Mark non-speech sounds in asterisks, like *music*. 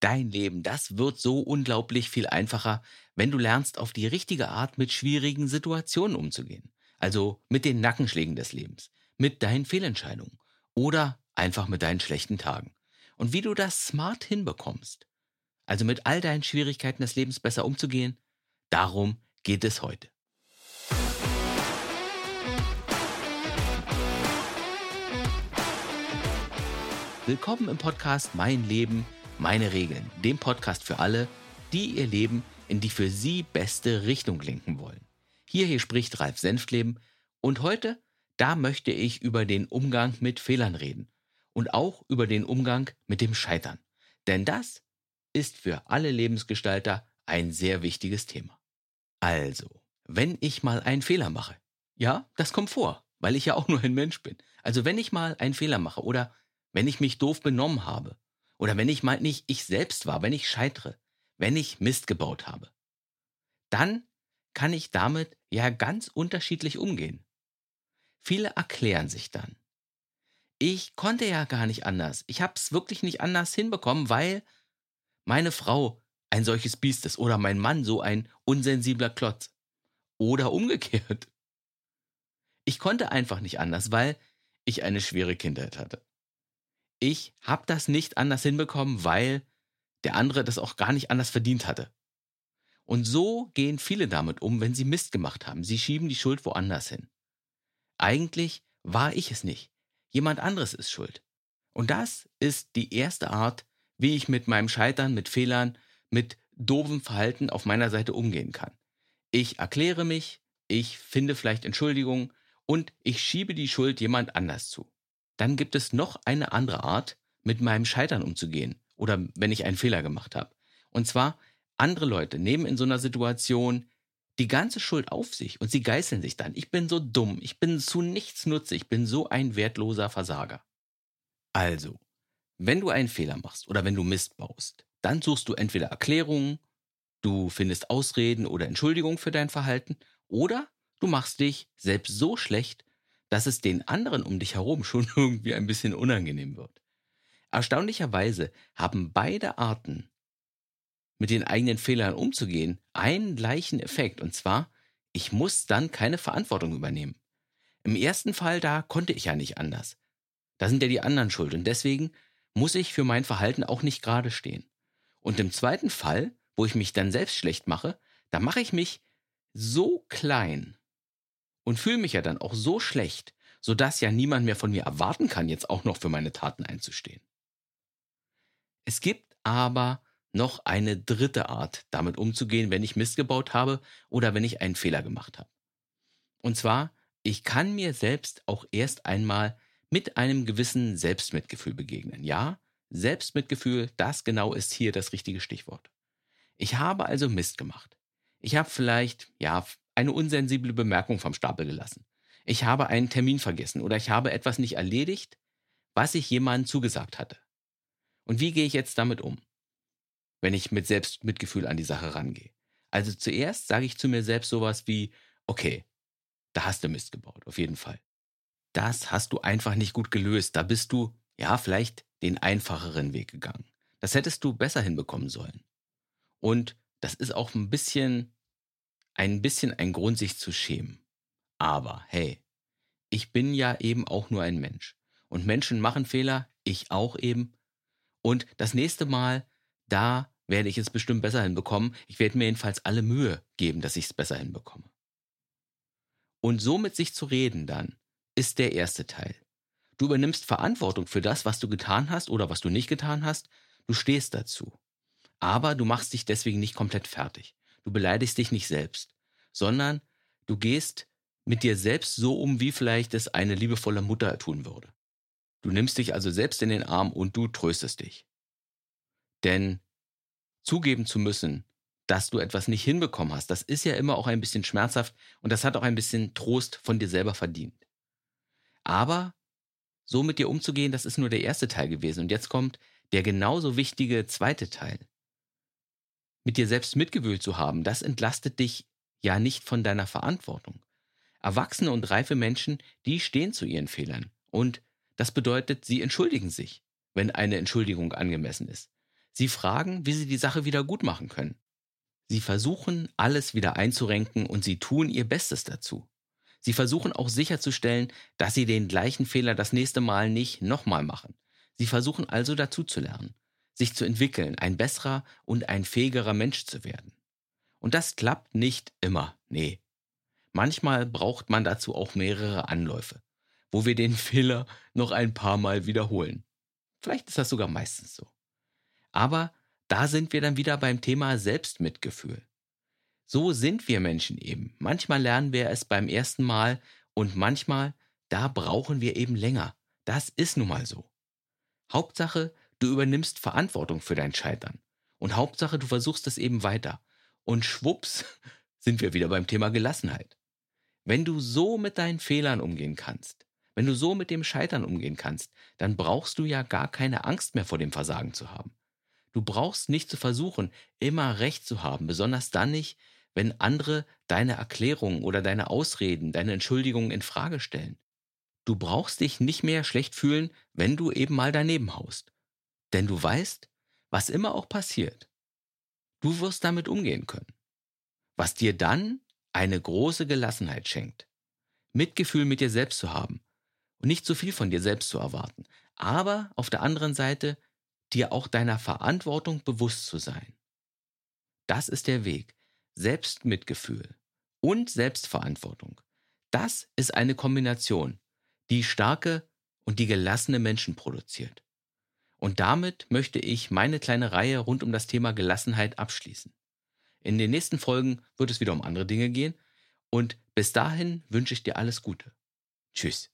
Dein Leben, das wird so unglaublich viel einfacher, wenn du lernst, auf die richtige Art mit schwierigen Situationen umzugehen. Also mit den Nackenschlägen des Lebens, mit deinen Fehlentscheidungen oder einfach mit deinen schlechten Tagen. Und wie du das smart hinbekommst, also mit all deinen Schwierigkeiten des Lebens besser umzugehen, darum geht es heute. Willkommen im Podcast Mein Leben, meine Regeln, dem Podcast für alle, die ihr Leben in die für sie beste Richtung lenken wollen. Hier, hier spricht Ralf Senftleben und heute, da möchte ich über den Umgang mit Fehlern reden und auch über den Umgang mit dem Scheitern. Denn das ist für alle Lebensgestalter ein sehr wichtiges Thema. Also, wenn ich mal einen Fehler mache, ja, das kommt vor, weil ich ja auch nur ein Mensch bin. Also wenn ich mal einen Fehler mache oder wenn ich mich doof benommen habe oder wenn ich mal nicht ich selbst war, wenn ich scheitere, wenn ich Mist gebaut habe, dann kann ich damit ja ganz unterschiedlich umgehen. Viele erklären sich dann. Ich konnte ja gar nicht anders. Ich habe es wirklich nicht anders hinbekommen, weil meine Frau ein solches Biest ist oder mein Mann so ein unsensibler Klotz. Oder umgekehrt. Ich konnte einfach nicht anders, weil ich eine schwere Kindheit hatte ich habe das nicht anders hinbekommen, weil der andere das auch gar nicht anders verdient hatte. Und so gehen viele damit um, wenn sie Mist gemacht haben. Sie schieben die Schuld woanders hin. Eigentlich war ich es nicht. Jemand anderes ist schuld. Und das ist die erste Art, wie ich mit meinem Scheitern, mit Fehlern, mit doofem Verhalten auf meiner Seite umgehen kann. Ich erkläre mich, ich finde vielleicht Entschuldigung und ich schiebe die Schuld jemand anders zu. Dann gibt es noch eine andere Art, mit meinem Scheitern umzugehen oder wenn ich einen Fehler gemacht habe. Und zwar, andere Leute nehmen in so einer Situation die ganze Schuld auf sich und sie geißeln sich dann. Ich bin so dumm, ich bin zu nichts nutze, ich bin so ein wertloser Versager. Also, wenn du einen Fehler machst oder wenn du Mist baust, dann suchst du entweder Erklärungen, du findest Ausreden oder Entschuldigungen für dein Verhalten oder du machst dich selbst so schlecht, dass es den anderen um dich herum schon *laughs* irgendwie ein bisschen unangenehm wird. Erstaunlicherweise haben beide Arten, mit den eigenen Fehlern umzugehen, einen gleichen Effekt. Und zwar, ich muss dann keine Verantwortung übernehmen. Im ersten Fall, da konnte ich ja nicht anders. Da sind ja die anderen schuld und deswegen muss ich für mein Verhalten auch nicht gerade stehen. Und im zweiten Fall, wo ich mich dann selbst schlecht mache, da mache ich mich so klein, und fühle mich ja dann auch so schlecht, sodass ja niemand mehr von mir erwarten kann, jetzt auch noch für meine Taten einzustehen. Es gibt aber noch eine dritte Art, damit umzugehen, wenn ich Mist gebaut habe oder wenn ich einen Fehler gemacht habe. Und zwar, ich kann mir selbst auch erst einmal mit einem gewissen Selbstmitgefühl begegnen. Ja, Selbstmitgefühl, das genau ist hier das richtige Stichwort. Ich habe also Mist gemacht. Ich habe vielleicht, ja, eine unsensible Bemerkung vom Stapel gelassen. Ich habe einen Termin vergessen oder ich habe etwas nicht erledigt, was ich jemandem zugesagt hatte. Und wie gehe ich jetzt damit um, wenn ich mit Selbstmitgefühl an die Sache rangehe? Also zuerst sage ich zu mir selbst sowas wie, okay, da hast du Mist gebaut, auf jeden Fall. Das hast du einfach nicht gut gelöst. Da bist du, ja, vielleicht den einfacheren Weg gegangen. Das hättest du besser hinbekommen sollen. Und das ist auch ein bisschen ein bisschen ein Grund, sich zu schämen. Aber hey, ich bin ja eben auch nur ein Mensch. Und Menschen machen Fehler, ich auch eben. Und das nächste Mal, da werde ich es bestimmt besser hinbekommen. Ich werde mir jedenfalls alle Mühe geben, dass ich es besser hinbekomme. Und so mit sich zu reden dann, ist der erste Teil. Du übernimmst Verantwortung für das, was du getan hast oder was du nicht getan hast. Du stehst dazu. Aber du machst dich deswegen nicht komplett fertig. Du beleidigst dich nicht selbst, sondern du gehst mit dir selbst so um, wie vielleicht es eine liebevolle Mutter tun würde. Du nimmst dich also selbst in den Arm und du tröstest dich. Denn zugeben zu müssen, dass du etwas nicht hinbekommen hast, das ist ja immer auch ein bisschen schmerzhaft und das hat auch ein bisschen Trost von dir selber verdient. Aber so mit dir umzugehen, das ist nur der erste Teil gewesen. Und jetzt kommt der genauso wichtige zweite Teil mit dir selbst Mitgefühl zu haben, das entlastet dich ja nicht von deiner Verantwortung. Erwachsene und reife Menschen, die stehen zu ihren Fehlern. Und das bedeutet, sie entschuldigen sich, wenn eine Entschuldigung angemessen ist. Sie fragen, wie sie die Sache wieder gut machen können. Sie versuchen, alles wieder einzurenken und sie tun ihr Bestes dazu. Sie versuchen auch sicherzustellen, dass sie den gleichen Fehler das nächste Mal nicht nochmal machen. Sie versuchen also dazu zu lernen, sich zu entwickeln, ein besserer und ein fähigerer Mensch zu werden. Und das klappt nicht immer, nee. Manchmal braucht man dazu auch mehrere Anläufe, wo wir den *laughs* Fehler noch ein paar Mal wiederholen. Vielleicht ist das sogar meistens so. Aber da sind wir dann wieder beim Thema Selbstmitgefühl. So sind wir Menschen eben. Manchmal lernen wir es beim ersten Mal und manchmal, da brauchen wir eben länger. Das ist nun mal so. Hauptsache, du übernimmst Verantwortung für dein Scheitern. Und Hauptsache, du versuchst es eben weiter. Und schwupps *laughs* sind wir wieder beim Thema Gelassenheit. Wenn du so mit deinen Fehlern umgehen kannst, wenn du so mit dem Scheitern umgehen kannst, dann brauchst du ja gar keine Angst mehr vor dem Versagen zu haben. Du brauchst nicht zu versuchen, immer recht zu haben, besonders dann nicht, wenn andere deine Erklärungen oder deine Ausreden, deine Entschuldigungen in Frage stellen. Du brauchst dich nicht mehr schlecht fühlen, wenn du eben mal daneben haust. Denn du weißt, was immer auch passiert, du wirst damit umgehen können. Was dir dann eine große Gelassenheit schenkt. Mitgefühl mit dir selbst zu haben und nicht zu viel von dir selbst zu erwarten. Aber auf der anderen Seite dir auch deiner Verantwortung bewusst zu sein. Das ist der Weg. Selbstmitgefühl und Selbstverantwortung. Das ist eine Kombination, die starke und die gelassene Menschen produziert. Und damit möchte ich meine kleine Reihe rund um das Thema Gelassenheit abschließen. In den nächsten Folgen wird es wieder um andere Dinge gehen und bis dahin wünsche ich dir alles Gute. Tschüss.